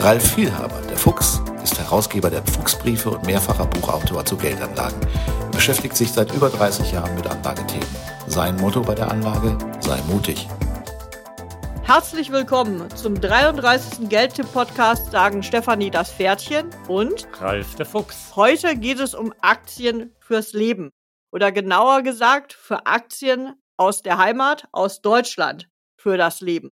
Ralf Vielhaber, der Fuchs, ist Herausgeber der Fuchsbriefe und mehrfacher Buchautor zu Geldanlagen. Er beschäftigt sich seit über 30 Jahren mit Anlagethemen. Sein Motto bei der Anlage, sei mutig. Herzlich willkommen zum 33. Geldtipp-Podcast, sagen Stefanie das Pferdchen und Ralf der Fuchs. Heute geht es um Aktien fürs Leben. Oder genauer gesagt, für Aktien aus der Heimat, aus Deutschland, für das Leben.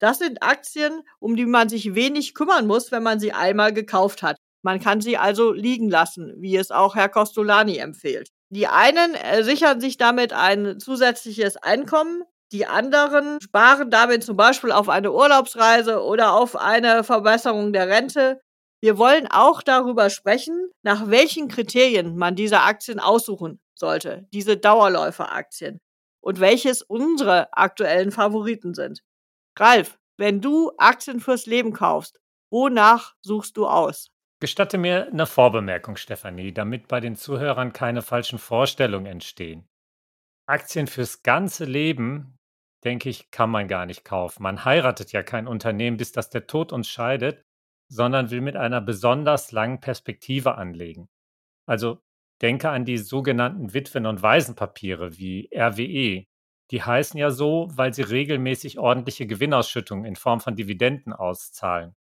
Das sind Aktien, um die man sich wenig kümmern muss, wenn man sie einmal gekauft hat. Man kann sie also liegen lassen, wie es auch Herr Costolani empfiehlt. Die einen sichern sich damit ein zusätzliches Einkommen, die anderen sparen damit zum Beispiel auf eine Urlaubsreise oder auf eine Verbesserung der Rente. Wir wollen auch darüber sprechen, nach welchen Kriterien man diese Aktien aussuchen sollte, diese Dauerläuferaktien, und welches unsere aktuellen Favoriten sind. Ralf, wenn du Aktien fürs Leben kaufst, wonach suchst du aus? Gestatte mir eine Vorbemerkung, Stefanie, damit bei den Zuhörern keine falschen Vorstellungen entstehen. Aktien fürs ganze Leben, denke ich, kann man gar nicht kaufen. Man heiratet ja kein Unternehmen, bis das der Tod uns scheidet, sondern will mit einer besonders langen Perspektive anlegen. Also denke an die sogenannten Witwen- und Waisenpapiere wie RWE, die heißen ja so, weil sie regelmäßig ordentliche Gewinnausschüttungen in Form von Dividenden auszahlen.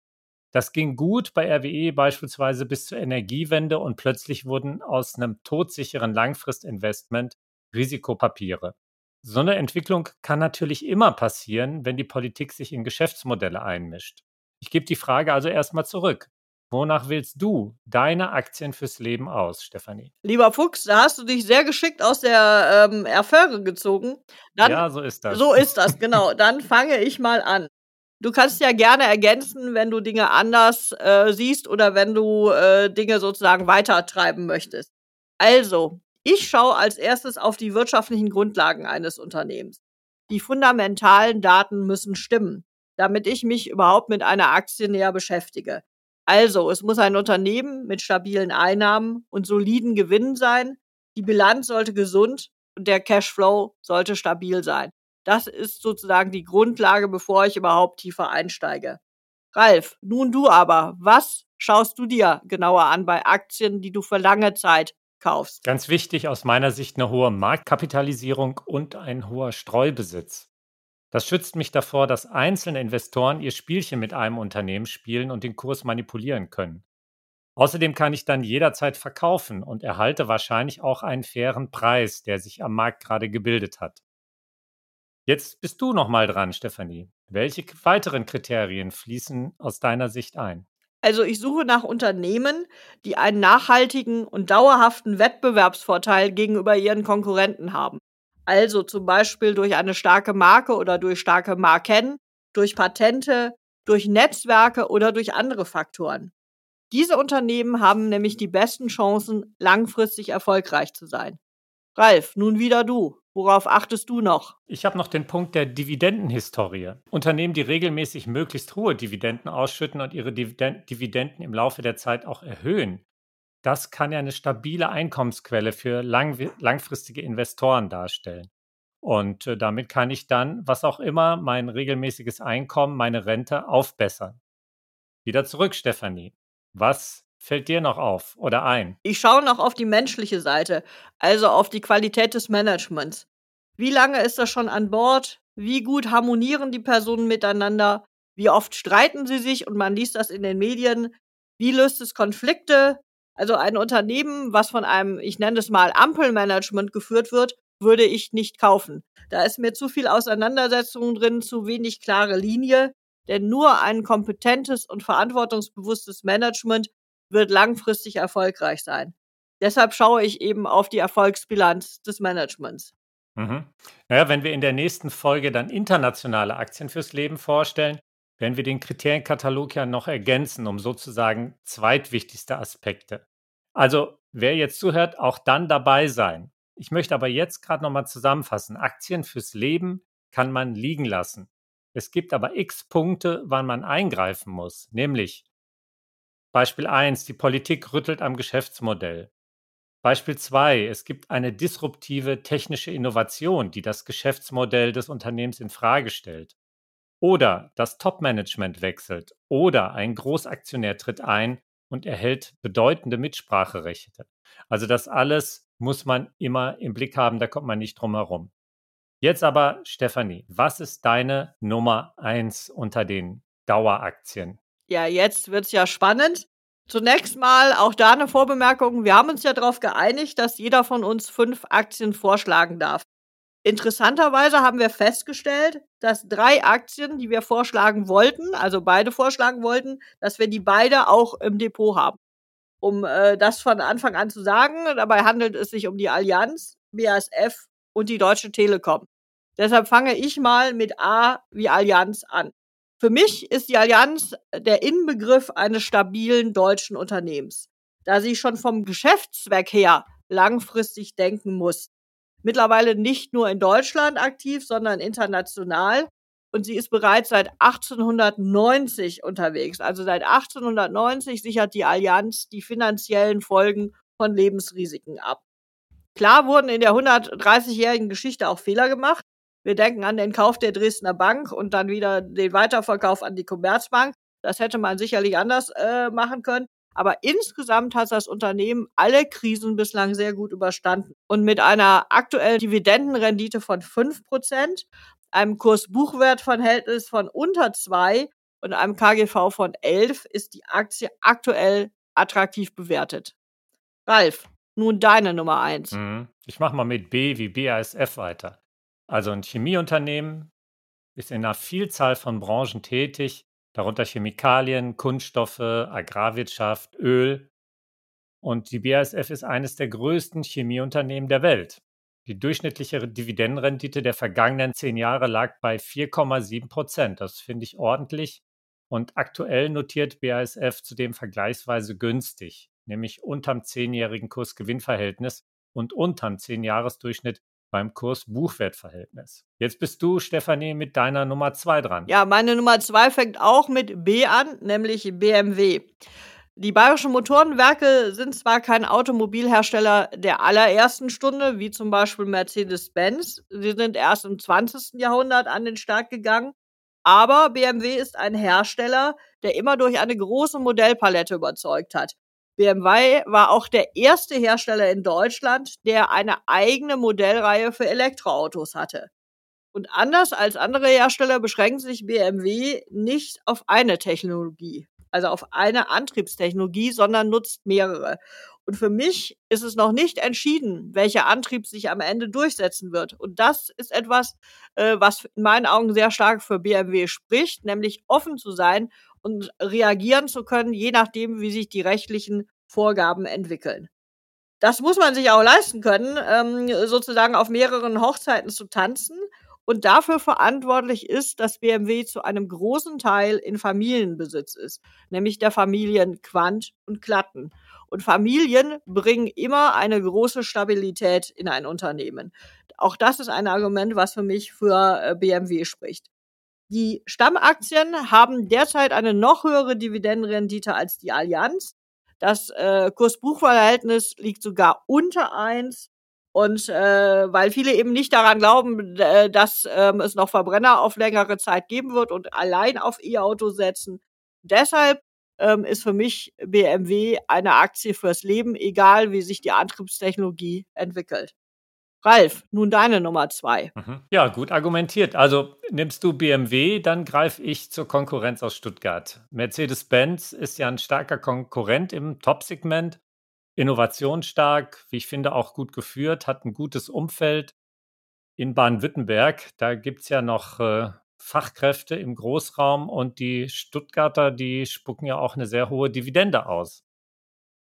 Das ging gut bei RWE beispielsweise bis zur Energiewende und plötzlich wurden aus einem todsicheren Langfristinvestment Risikopapiere. So eine Entwicklung kann natürlich immer passieren, wenn die Politik sich in Geschäftsmodelle einmischt. Ich gebe die Frage also erstmal zurück. Wonach wählst du deine Aktien fürs Leben aus, Stefanie? Lieber Fuchs, da hast du dich sehr geschickt aus der ähm, Affäre gezogen. Dann, ja, so ist das. So ist das, genau. Dann fange ich mal an. Du kannst ja gerne ergänzen, wenn du Dinge anders äh, siehst oder wenn du äh, Dinge sozusagen weitertreiben möchtest. Also, ich schaue als erstes auf die wirtschaftlichen Grundlagen eines Unternehmens. Die fundamentalen Daten müssen stimmen, damit ich mich überhaupt mit einer Aktie näher beschäftige. Also, es muss ein Unternehmen mit stabilen Einnahmen und soliden Gewinnen sein. Die Bilanz sollte gesund und der Cashflow sollte stabil sein. Das ist sozusagen die Grundlage, bevor ich überhaupt tiefer einsteige. Ralf, nun du aber, was schaust du dir genauer an bei Aktien, die du für lange Zeit kaufst? Ganz wichtig aus meiner Sicht eine hohe Marktkapitalisierung und ein hoher Streubesitz. Das schützt mich davor, dass einzelne Investoren ihr Spielchen mit einem Unternehmen spielen und den Kurs manipulieren können. Außerdem kann ich dann jederzeit verkaufen und erhalte wahrscheinlich auch einen fairen Preis, der sich am Markt gerade gebildet hat. Jetzt bist du nochmal dran, Stefanie. Welche weiteren Kriterien fließen aus deiner Sicht ein? Also ich suche nach Unternehmen, die einen nachhaltigen und dauerhaften Wettbewerbsvorteil gegenüber ihren Konkurrenten haben. Also zum Beispiel durch eine starke Marke oder durch starke Marken, durch Patente, durch Netzwerke oder durch andere Faktoren. Diese Unternehmen haben nämlich die besten Chancen, langfristig erfolgreich zu sein. Ralf, nun wieder du. Worauf achtest du noch? Ich habe noch den Punkt der Dividendenhistorie. Unternehmen, die regelmäßig möglichst hohe Dividenden ausschütten und ihre Dividenden im Laufe der Zeit auch erhöhen, das kann ja eine stabile Einkommensquelle für lang, langfristige Investoren darstellen. Und äh, damit kann ich dann, was auch immer, mein regelmäßiges Einkommen, meine Rente aufbessern. Wieder zurück, Stefanie. Was fällt dir noch auf oder ein? Ich schaue noch auf die menschliche Seite, also auf die Qualität des Managements. Wie lange ist das schon an Bord? Wie gut harmonieren die Personen miteinander? Wie oft streiten sie sich und man liest das in den Medien? Wie löst es Konflikte? Also ein Unternehmen, was von einem, ich nenne es mal, Ampelmanagement geführt wird, würde ich nicht kaufen. Da ist mir zu viel Auseinandersetzung drin, zu wenig klare Linie, denn nur ein kompetentes und verantwortungsbewusstes Management wird langfristig erfolgreich sein. Deshalb schaue ich eben auf die Erfolgsbilanz des Managements. Mhm. Naja, wenn wir in der nächsten Folge dann internationale Aktien fürs Leben vorstellen, werden wir den Kriterienkatalog ja noch ergänzen um sozusagen zweitwichtigste Aspekte. Also, wer jetzt zuhört, auch dann dabei sein. Ich möchte aber jetzt gerade nochmal zusammenfassen. Aktien fürs Leben kann man liegen lassen. Es gibt aber x Punkte, wann man eingreifen muss, nämlich Beispiel 1, die Politik rüttelt am Geschäftsmodell. Beispiel 2, es gibt eine disruptive technische Innovation, die das Geschäftsmodell des Unternehmens in Frage stellt. Oder das Top-Management wechselt. Oder ein Großaktionär tritt ein und erhält bedeutende Mitspracherechte. Also das alles muss man immer im Blick haben, da kommt man nicht drum herum. Jetzt aber, Stefanie, was ist deine Nummer eins unter den Daueraktien? Ja, jetzt wird's ja spannend. Zunächst mal auch da eine Vorbemerkung. Wir haben uns ja darauf geeinigt, dass jeder von uns fünf Aktien vorschlagen darf. Interessanterweise haben wir festgestellt, dass drei Aktien, die wir vorschlagen wollten, also beide vorschlagen wollten, dass wir die beide auch im Depot haben. Um äh, das von Anfang an zu sagen, dabei handelt es sich um die Allianz, BASF und die Deutsche Telekom. Deshalb fange ich mal mit A wie Allianz an. Für mich ist die Allianz der Inbegriff eines stabilen deutschen Unternehmens, da sie schon vom Geschäftszweck her langfristig denken muss. Mittlerweile nicht nur in Deutschland aktiv, sondern international. Und sie ist bereits seit 1890 unterwegs. Also seit 1890 sichert die Allianz die finanziellen Folgen von Lebensrisiken ab. Klar wurden in der 130-jährigen Geschichte auch Fehler gemacht. Wir denken an den Kauf der Dresdner Bank und dann wieder den Weiterverkauf an die Commerzbank. Das hätte man sicherlich anders äh, machen können. Aber insgesamt hat das Unternehmen alle Krisen bislang sehr gut überstanden. Und mit einer aktuellen Dividendenrendite von fünf Prozent, einem Kurs-Buchwert-Verhältnis von unter zwei und einem KGV von elf ist die Aktie aktuell attraktiv bewertet. Ralf, nun deine Nummer eins. Mhm. Ich mache mal mit B wie BASF weiter. Also ein Chemieunternehmen ist in einer Vielzahl von Branchen tätig, darunter Chemikalien, Kunststoffe, Agrarwirtschaft, Öl. Und die BASF ist eines der größten Chemieunternehmen der Welt. Die durchschnittliche Dividendenrendite der vergangenen zehn Jahre lag bei 4,7 Prozent. Das finde ich ordentlich. Und aktuell notiert BASF zudem vergleichsweise günstig nämlich unterm zehnjährigen Kurs-Gewinn-Verhältnis und unterm Zehnjahresdurchschnitt beim Kurs-Buchwert-Verhältnis. Jetzt bist du, Stefanie, mit deiner Nummer zwei dran. Ja, meine Nummer zwei fängt auch mit B an, nämlich BMW. Die Bayerischen Motorenwerke sind zwar kein Automobilhersteller der allerersten Stunde, wie zum Beispiel Mercedes-Benz. Sie sind erst im 20. Jahrhundert an den Start gegangen. Aber BMW ist ein Hersteller, der immer durch eine große Modellpalette überzeugt hat. BMW war auch der erste Hersteller in Deutschland, der eine eigene Modellreihe für Elektroautos hatte. Und anders als andere Hersteller beschränkt sich BMW nicht auf eine Technologie, also auf eine Antriebstechnologie, sondern nutzt mehrere. Und für mich ist es noch nicht entschieden, welcher Antrieb sich am Ende durchsetzen wird. Und das ist etwas, äh, was in meinen Augen sehr stark für BMW spricht, nämlich offen zu sein und reagieren zu können, je nachdem, wie sich die rechtlichen Vorgaben entwickeln. Das muss man sich auch leisten können, ähm, sozusagen auf mehreren Hochzeiten zu tanzen. Und dafür verantwortlich ist, dass BMW zu einem großen Teil in Familienbesitz ist, nämlich der Familien Quandt und Klatten. Und Familien bringen immer eine große Stabilität in ein Unternehmen. Auch das ist ein Argument, was für mich für äh, BMW spricht. Die Stammaktien haben derzeit eine noch höhere Dividendenrendite als die Allianz. Das äh, Kurs-Buch-Verhältnis liegt sogar unter eins. Und äh, weil viele eben nicht daran glauben, äh, dass ähm, es noch Verbrenner auf längere Zeit geben wird und allein auf E-Auto setzen. Deshalb ähm, ist für mich BMW eine Aktie fürs Leben, egal wie sich die Antriebstechnologie entwickelt. Ralf, nun deine Nummer zwei. Mhm. Ja, gut argumentiert. Also nimmst du BMW, dann greife ich zur Konkurrenz aus Stuttgart. Mercedes-Benz ist ja ein starker Konkurrent im Top-Segment, innovationsstark, wie ich finde, auch gut geführt, hat ein gutes Umfeld. In Baden-Württemberg, da gibt es ja noch äh, Fachkräfte im Großraum und die Stuttgarter, die spucken ja auch eine sehr hohe Dividende aus.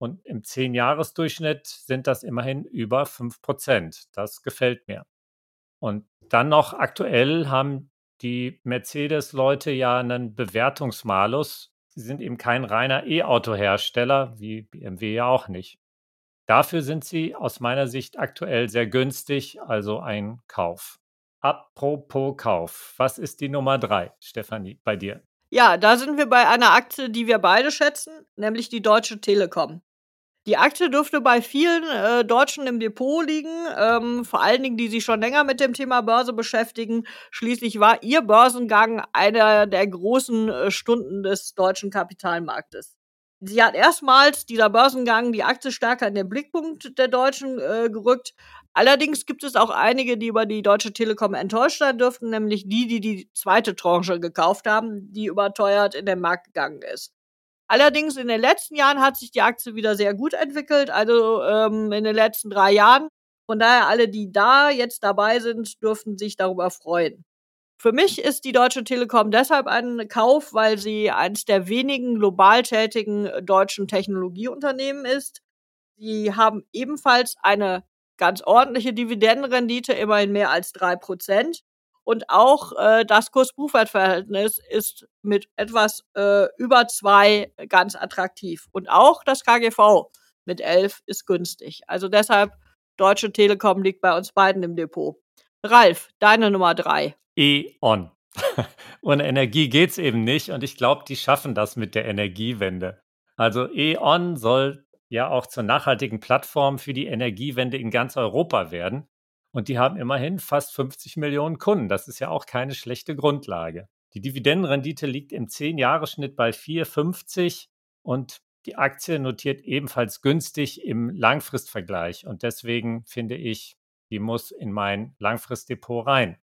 Und im 10-Jahres-Durchschnitt sind das immerhin über 5 Prozent. Das gefällt mir. Und dann noch aktuell haben die Mercedes-Leute ja einen Bewertungsmalus. Sie sind eben kein reiner E-Auto-Hersteller, wie BMW ja auch nicht. Dafür sind sie aus meiner Sicht aktuell sehr günstig, also ein Kauf. Apropos Kauf, was ist die Nummer drei, Stefanie, bei dir? Ja, da sind wir bei einer Aktie, die wir beide schätzen, nämlich die Deutsche Telekom. Die Aktie dürfte bei vielen äh, Deutschen im Depot liegen, ähm, vor allen Dingen, die sich schon länger mit dem Thema Börse beschäftigen. Schließlich war ihr Börsengang einer der großen äh, Stunden des deutschen Kapitalmarktes. Sie hat erstmals dieser Börsengang die Aktie stärker in den Blickpunkt der Deutschen äh, gerückt. Allerdings gibt es auch einige, die über die Deutsche Telekom enttäuscht sein dürften, nämlich die, die die zweite Tranche gekauft haben, die überteuert in den Markt gegangen ist. Allerdings in den letzten Jahren hat sich die Aktie wieder sehr gut entwickelt, also ähm, in den letzten drei Jahren. Von daher alle, die da jetzt dabei sind, dürften sich darüber freuen. Für mich ist die Deutsche Telekom deshalb ein Kauf, weil sie eines der wenigen global tätigen deutschen Technologieunternehmen ist. Sie haben ebenfalls eine ganz ordentliche Dividendenrendite, immerhin mehr als drei Prozent. Und auch äh, das Kurs-Buchwert-Verhältnis ist mit etwas äh, über zwei ganz attraktiv. Und auch das KGV mit elf ist günstig. Also deshalb, Deutsche Telekom liegt bei uns beiden im Depot. Ralf, deine Nummer drei. E.ON. Ohne Energie geht es eben nicht und ich glaube, die schaffen das mit der Energiewende. Also E.ON soll ja auch zur nachhaltigen Plattform für die Energiewende in ganz Europa werden. Und die haben immerhin fast 50 Millionen Kunden. Das ist ja auch keine schlechte Grundlage. Die Dividendenrendite liegt im 10-Jahres-Schnitt bei 4,50 und die Aktie notiert ebenfalls günstig im Langfristvergleich. Und deswegen finde ich, die muss in mein Langfristdepot rein.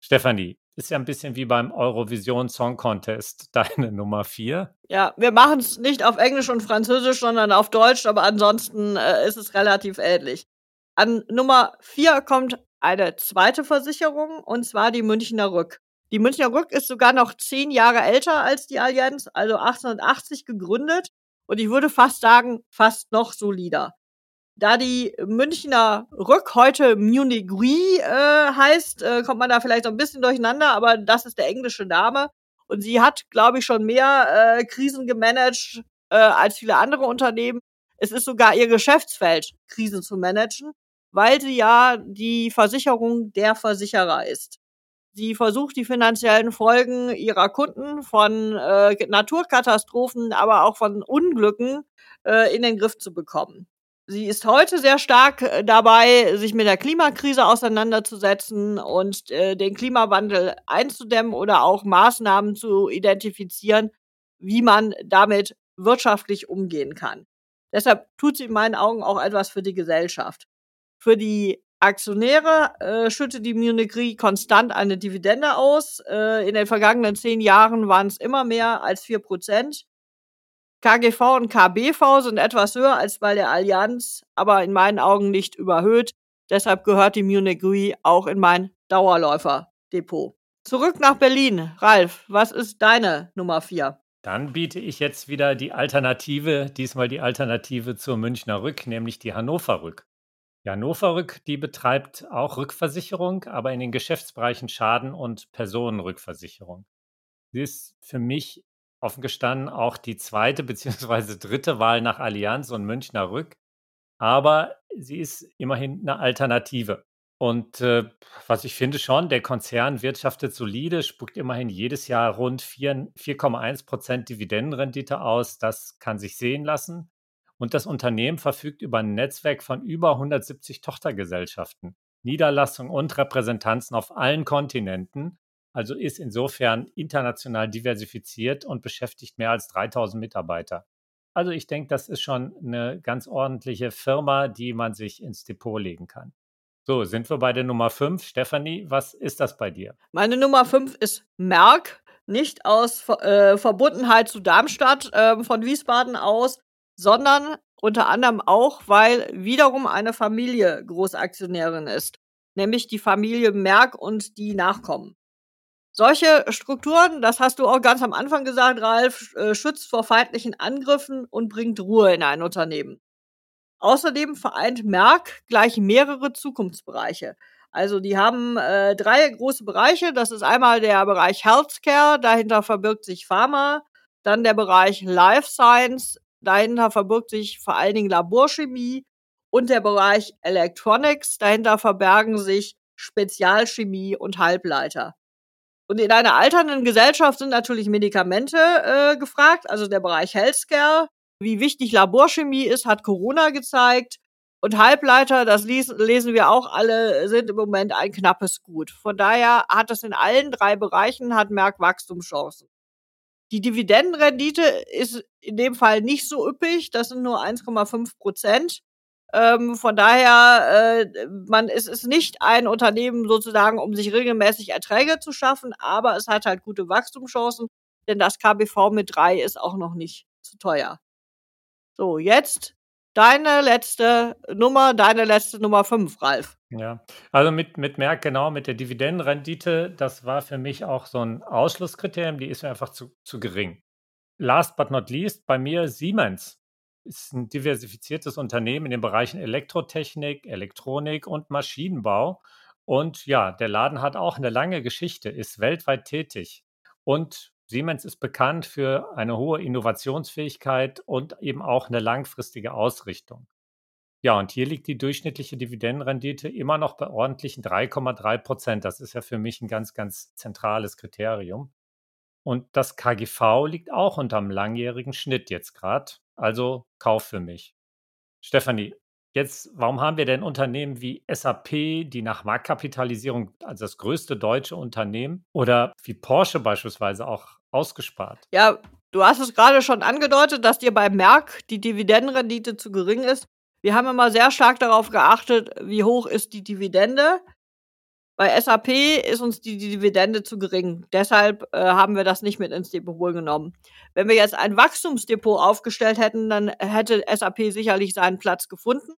Stefanie, ist ja ein bisschen wie beim Eurovision Song Contest, deine Nummer 4. Ja, wir machen es nicht auf Englisch und Französisch, sondern auf Deutsch, aber ansonsten äh, ist es relativ ähnlich. An Nummer 4 kommt eine zweite Versicherung, und zwar die Münchner Rück. Die Münchner Rück ist sogar noch zehn Jahre älter als die Allianz, also 1880 gegründet. Und ich würde fast sagen, fast noch solider. Da die Münchner Rück heute Munich Re äh, heißt, äh, kommt man da vielleicht so ein bisschen durcheinander, aber das ist der englische Name. Und sie hat, glaube ich, schon mehr äh, Krisen gemanagt äh, als viele andere Unternehmen. Es ist sogar ihr Geschäftsfeld, Krisen zu managen weil sie ja die Versicherung der Versicherer ist. Sie versucht die finanziellen Folgen ihrer Kunden von äh, Naturkatastrophen, aber auch von Unglücken äh, in den Griff zu bekommen. Sie ist heute sehr stark äh, dabei, sich mit der Klimakrise auseinanderzusetzen und äh, den Klimawandel einzudämmen oder auch Maßnahmen zu identifizieren, wie man damit wirtschaftlich umgehen kann. Deshalb tut sie in meinen Augen auch etwas für die Gesellschaft. Für die Aktionäre äh, schüttet die Munich Re konstant eine Dividende aus. Äh, in den vergangenen zehn Jahren waren es immer mehr als vier Prozent. KGV und KBV sind etwas höher als bei der Allianz, aber in meinen Augen nicht überhöht. Deshalb gehört die Munich Re auch in mein Dauerläufer-Depot. Zurück nach Berlin. Ralf, was ist deine Nummer vier? Dann biete ich jetzt wieder die Alternative, diesmal die Alternative zur Münchner Rück, nämlich die Hannover Rück. Ja, Novarück, die betreibt auch Rückversicherung, aber in den Geschäftsbereichen Schaden und Personenrückversicherung. Sie ist für mich offen gestanden auch die zweite beziehungsweise dritte Wahl nach Allianz und Münchner Rück, aber sie ist immerhin eine Alternative. Und äh, was ich finde schon, der Konzern wirtschaftet solide, spuckt immerhin jedes Jahr rund 4,1 Prozent Dividendenrendite aus. Das kann sich sehen lassen. Und das Unternehmen verfügt über ein Netzwerk von über 170 Tochtergesellschaften, Niederlassungen und Repräsentanzen auf allen Kontinenten, also ist insofern international diversifiziert und beschäftigt mehr als 3000 Mitarbeiter. Also ich denke, das ist schon eine ganz ordentliche Firma, die man sich ins Depot legen kann. So, sind wir bei der Nummer 5. Stefanie, was ist das bei dir? Meine Nummer 5 ist Merck, nicht aus äh, Verbundenheit zu Darmstadt äh, von Wiesbaden aus, sondern unter anderem auch, weil wiederum eine Familie Großaktionärin ist, nämlich die Familie Merck und die Nachkommen. Solche Strukturen, das hast du auch ganz am Anfang gesagt, Ralf, äh, schützt vor feindlichen Angriffen und bringt Ruhe in ein Unternehmen. Außerdem vereint Merck gleich mehrere Zukunftsbereiche. Also die haben äh, drei große Bereiche. Das ist einmal der Bereich Healthcare, dahinter verbirgt sich Pharma, dann der Bereich Life Science, Dahinter verbirgt sich vor allen Dingen Laborchemie und der Bereich Electronics. Dahinter verbergen sich Spezialchemie und Halbleiter. Und in einer alternden Gesellschaft sind natürlich Medikamente äh, gefragt, also der Bereich Healthcare. Wie wichtig Laborchemie ist, hat Corona gezeigt. Und Halbleiter, das lesen wir auch alle, sind im Moment ein knappes Gut. Von daher hat es in allen drei Bereichen, hat Merck Wachstumschancen. Die Dividendenrendite ist in dem Fall nicht so üppig, das sind nur 1,5 Prozent. Ähm, von daher, äh, man, es nicht ein Unternehmen sozusagen, um sich regelmäßig Erträge zu schaffen, aber es hat halt gute Wachstumschancen, denn das KBV mit drei ist auch noch nicht zu teuer. So, jetzt deine letzte Nummer, deine letzte Nummer fünf, Ralf. Ja, also mit, mit Merck, genau, mit der Dividendenrendite, das war für mich auch so ein Ausschlusskriterium, die ist mir einfach zu, zu gering. Last but not least, bei mir Siemens ist ein diversifiziertes Unternehmen in den Bereichen Elektrotechnik, Elektronik und Maschinenbau. Und ja, der Laden hat auch eine lange Geschichte, ist weltweit tätig. Und Siemens ist bekannt für eine hohe Innovationsfähigkeit und eben auch eine langfristige Ausrichtung. Ja, und hier liegt die durchschnittliche Dividendenrendite immer noch bei ordentlichen 3,3 Prozent. Das ist ja für mich ein ganz, ganz zentrales Kriterium. Und das KGV liegt auch unterm langjährigen Schnitt jetzt gerade. Also Kauf für mich. Stefanie, jetzt, warum haben wir denn Unternehmen wie SAP, die nach Marktkapitalisierung als das größte deutsche Unternehmen oder wie Porsche beispielsweise auch ausgespart? Ja, du hast es gerade schon angedeutet, dass dir bei Merck die Dividendenrendite zu gering ist. Wir haben immer sehr stark darauf geachtet, wie hoch ist die Dividende. Bei SAP ist uns die Dividende zu gering. Deshalb äh, haben wir das nicht mit ins Depot genommen. Wenn wir jetzt ein Wachstumsdepot aufgestellt hätten, dann hätte SAP sicherlich seinen Platz gefunden.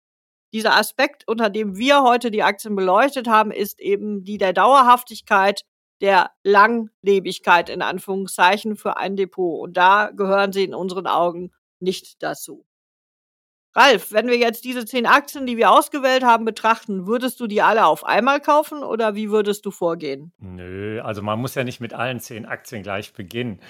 Dieser Aspekt, unter dem wir heute die Aktien beleuchtet haben, ist eben die der Dauerhaftigkeit, der Langlebigkeit in Anführungszeichen für ein Depot. Und da gehören sie in unseren Augen nicht dazu. Ralf, wenn wir jetzt diese zehn Aktien, die wir ausgewählt haben, betrachten, würdest du die alle auf einmal kaufen oder wie würdest du vorgehen? Nö, also man muss ja nicht mit allen zehn Aktien gleich beginnen.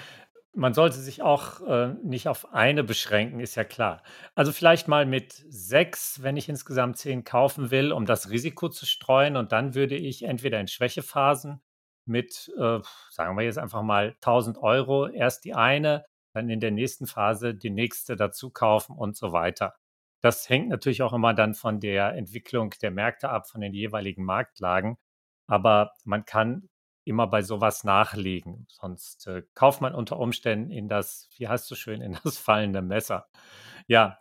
Man sollte sich auch äh, nicht auf eine beschränken, ist ja klar. Also vielleicht mal mit sechs, wenn ich insgesamt zehn kaufen will, um das Risiko zu streuen. Und dann würde ich entweder in Schwächephasen mit, äh, sagen wir jetzt einfach mal 1000 Euro, erst die eine, dann in der nächsten Phase die nächste dazu kaufen und so weiter. Das hängt natürlich auch immer dann von der Entwicklung der Märkte ab, von den jeweiligen Marktlagen. Aber man kann immer bei sowas nachlegen. Sonst äh, kauft man unter Umständen in das, wie heißt du schön, in das fallende Messer. Ja,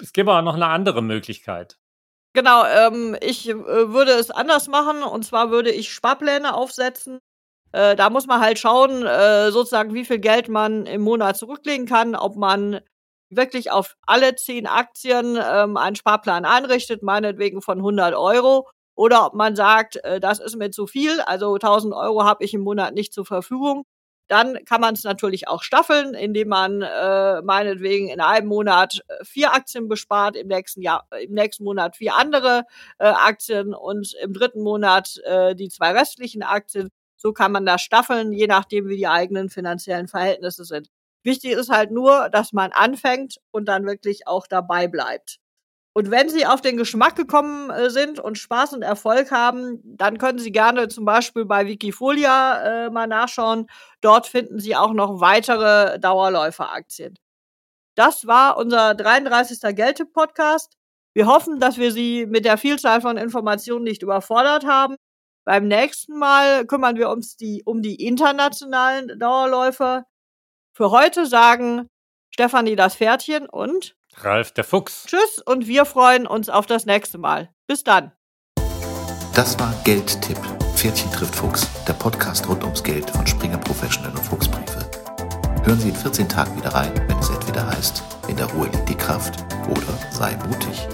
es gibt aber noch eine andere Möglichkeit. Genau, ähm, ich äh, würde es anders machen und zwar würde ich Sparpläne aufsetzen. Äh, da muss man halt schauen, äh, sozusagen, wie viel Geld man im Monat zurücklegen kann, ob man wirklich auf alle zehn Aktien ähm, einen Sparplan einrichtet, meinetwegen von 100 Euro. Oder ob man sagt, äh, das ist mir zu viel, also 1000 Euro habe ich im Monat nicht zur Verfügung. Dann kann man es natürlich auch staffeln, indem man äh, meinetwegen in einem Monat äh, vier Aktien bespart, im nächsten Jahr, im nächsten Monat vier andere äh, Aktien und im dritten Monat äh, die zwei restlichen Aktien. So kann man das staffeln, je nachdem, wie die eigenen finanziellen Verhältnisse sind. Wichtig ist halt nur, dass man anfängt und dann wirklich auch dabei bleibt. Und wenn Sie auf den Geschmack gekommen äh, sind und Spaß und Erfolg haben, dann können Sie gerne zum Beispiel bei Wikifolia äh, mal nachschauen. Dort finden Sie auch noch weitere Dauerläuferaktien. Das war unser 33. Geldtipp-Podcast. Wir hoffen, dass wir Sie mit der Vielzahl von Informationen nicht überfordert haben. Beim nächsten Mal kümmern wir uns die, um die internationalen Dauerläufer. Für heute sagen Stefanie das Pferdchen und Ralf der Fuchs. Tschüss und wir freuen uns auf das nächste Mal. Bis dann. Das war Geldtipp. Pferdchen trifft Fuchs, der Podcast rund ums Geld von Springer Professional und Fuchsbriefe. Hören Sie in 14 Tagen wieder rein, wenn es entweder heißt, in der Ruhe liegt die Kraft oder sei mutig.